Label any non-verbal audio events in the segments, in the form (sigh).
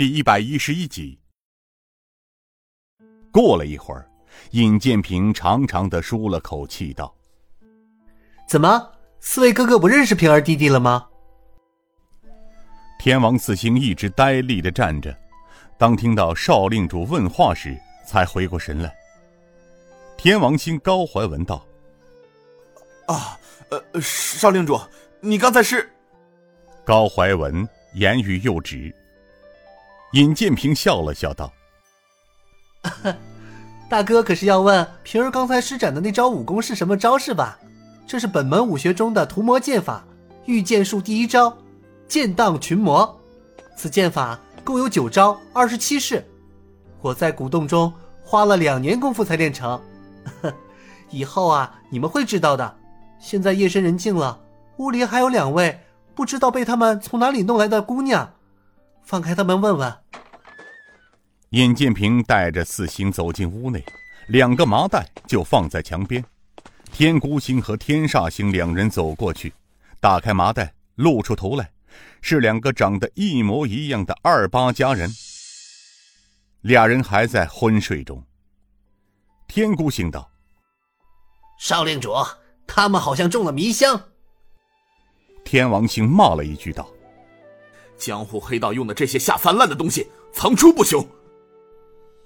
第一百一十一集。过了一会儿，尹建平长长的舒了口气，道：“怎么，四位哥哥不认识平儿弟弟了吗？”天王四星一直呆立的站着，当听到少令主问话时，才回过神来。天王星高怀文道：“啊，呃，少令主，你刚才是？”高怀文言语又止。尹建平笑了笑道：“大哥可是要问平儿刚才施展的那招武功是什么招式吧？这是本门武学中的屠魔剑法，御剑术第一招。”剑荡群魔，此剑法共有九招二十七式，我在古洞中花了两年功夫才练成。(laughs) 以后啊，你们会知道的。现在夜深人静了，屋里还有两位不知道被他们从哪里弄来的姑娘，放开他们问问。尹建平带着四星走进屋内，两个麻袋就放在墙边。天孤星和天煞星两人走过去，打开麻袋，露出头来。是两个长得一模一样的二八佳人，俩人还在昏睡中。天孤星道：“少令主，他们好像中了迷香。”天王星骂了一句道：“江湖黑道用的这些下三滥的东西，层出不穷。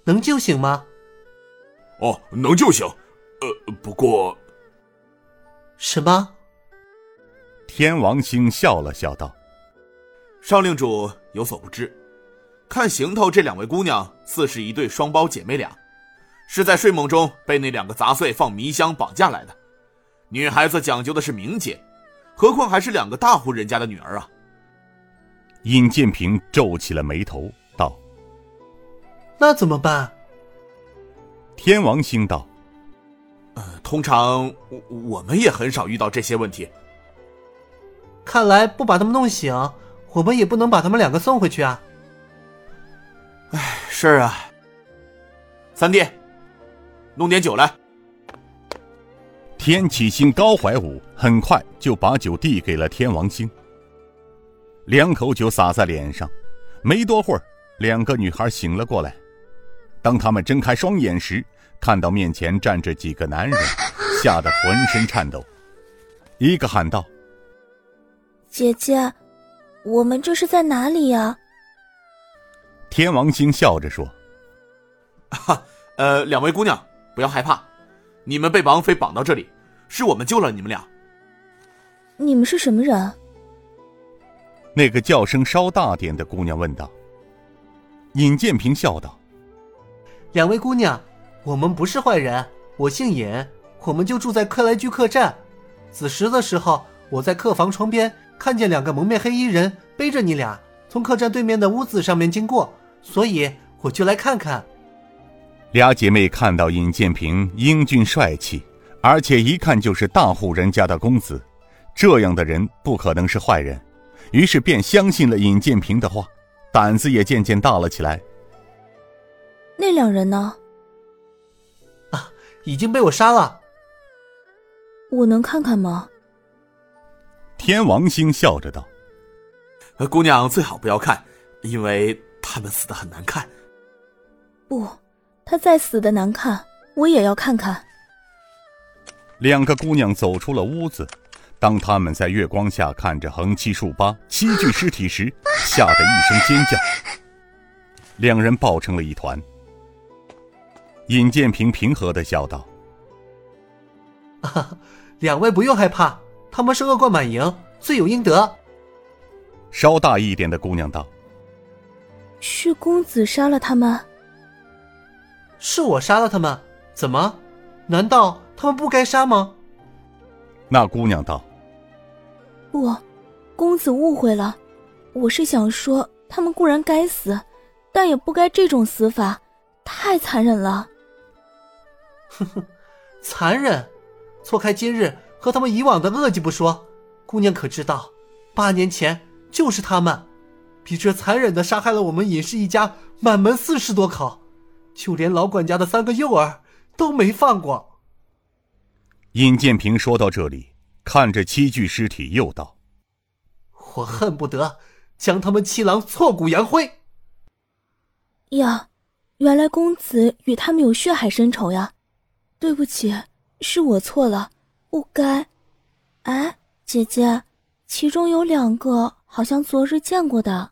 能救醒吗？”“哦，能救醒。呃，不过……什么？”天王星笑了笑道。少令主有所不知，看行头，这两位姑娘似是一对双胞姐妹俩，是在睡梦中被那两个杂碎放迷香绑架来的。女孩子讲究的是名节，何况还是两个大户人家的女儿啊！尹建平皱起了眉头，道：“那怎么办？”天王星道：“呃，通常我我们也很少遇到这些问题。看来不把他们弄醒。”我们也不能把他们两个送回去啊！哎，是啊。三弟，弄点酒来。天启星高怀武很快就把酒递给了天王星。两口酒洒在脸上，没多会儿，两个女孩醒了过来。当他们睁开双眼时，看到面前站着几个男人，吓得浑身颤抖。一个喊道：“姐姐。”我们这是在哪里呀？天王星笑着说：“哈，呃，两位姑娘不要害怕，你们被绑匪绑到这里，是我们救了你们俩。你们是什么人？”那个叫声稍大点的姑娘问道。尹建平笑道：“两位姑娘，我们不是坏人，我姓尹，我们就住在克莱居客栈。子时的时候，我在客房窗边。”看见两个蒙面黑衣人背着你俩从客栈对面的屋子上面经过，所以我就来看看。俩姐妹看到尹建平英俊帅气，而且一看就是大户人家的公子，这样的人不可能是坏人，于是便相信了尹建平的话，胆子也渐渐大了起来。那两人呢？啊，已经被我杀了。我能看看吗？天王星笑着道：“姑娘最好不要看，因为他们死的很难看。不，他再死的难看，我也要看看。”两个姑娘走出了屋子，当他们在月光下看着横七竖八七具尸体时，(laughs) 吓得一声尖叫，两人抱成了一团。尹建平平和的笑道：“ (laughs) 两位不用害怕。”他们是恶贯满盈，罪有应得。稍大一点的姑娘道：“是公子杀了他们？是我杀了他们？怎么？难道他们不该杀吗？”那姑娘道：“不，公子误会了。我是想说，他们固然该死，但也不该这种死法，太残忍了。”哼哼，残忍！错开今日。和他们以往的恶迹不说，姑娘可知道，八年前就是他们，比这残忍的杀害了我们尹氏一家满门四十多口，就连老管家的三个幼儿都没放过。尹建平说到这里，看着七具尸体，又道：“我恨不得将他们七郎挫骨扬灰。”呀，原来公子与他们有血海深仇呀！对不起，是我错了，不该。哎，姐姐，其中有两个好像昨日见过的。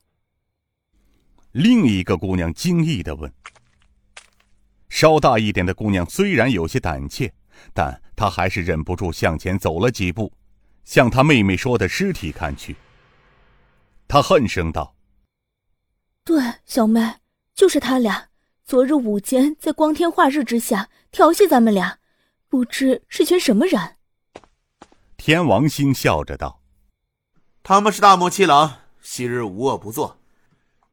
另一个姑娘惊异的问：“稍大一点的姑娘虽然有些胆怯，但他还是忍不住向前走了几步，向他妹妹说的尸体看去。他恨声道：‘对，小妹。’”就是他俩，昨日午间在光天化日之下调戏咱们俩，不知是群什么人。天王星笑着道：“他们是大漠七郎，昔日无恶不作，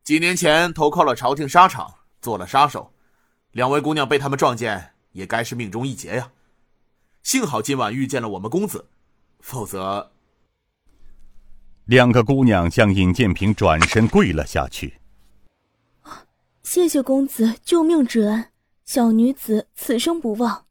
几年前投靠了朝廷沙场，做了杀手。两位姑娘被他们撞见，也该是命中一劫呀。幸好今晚遇见了我们公子，否则……”两个姑娘向尹建平转身跪了下去。谢谢公子救命之恩，小女子此生不忘。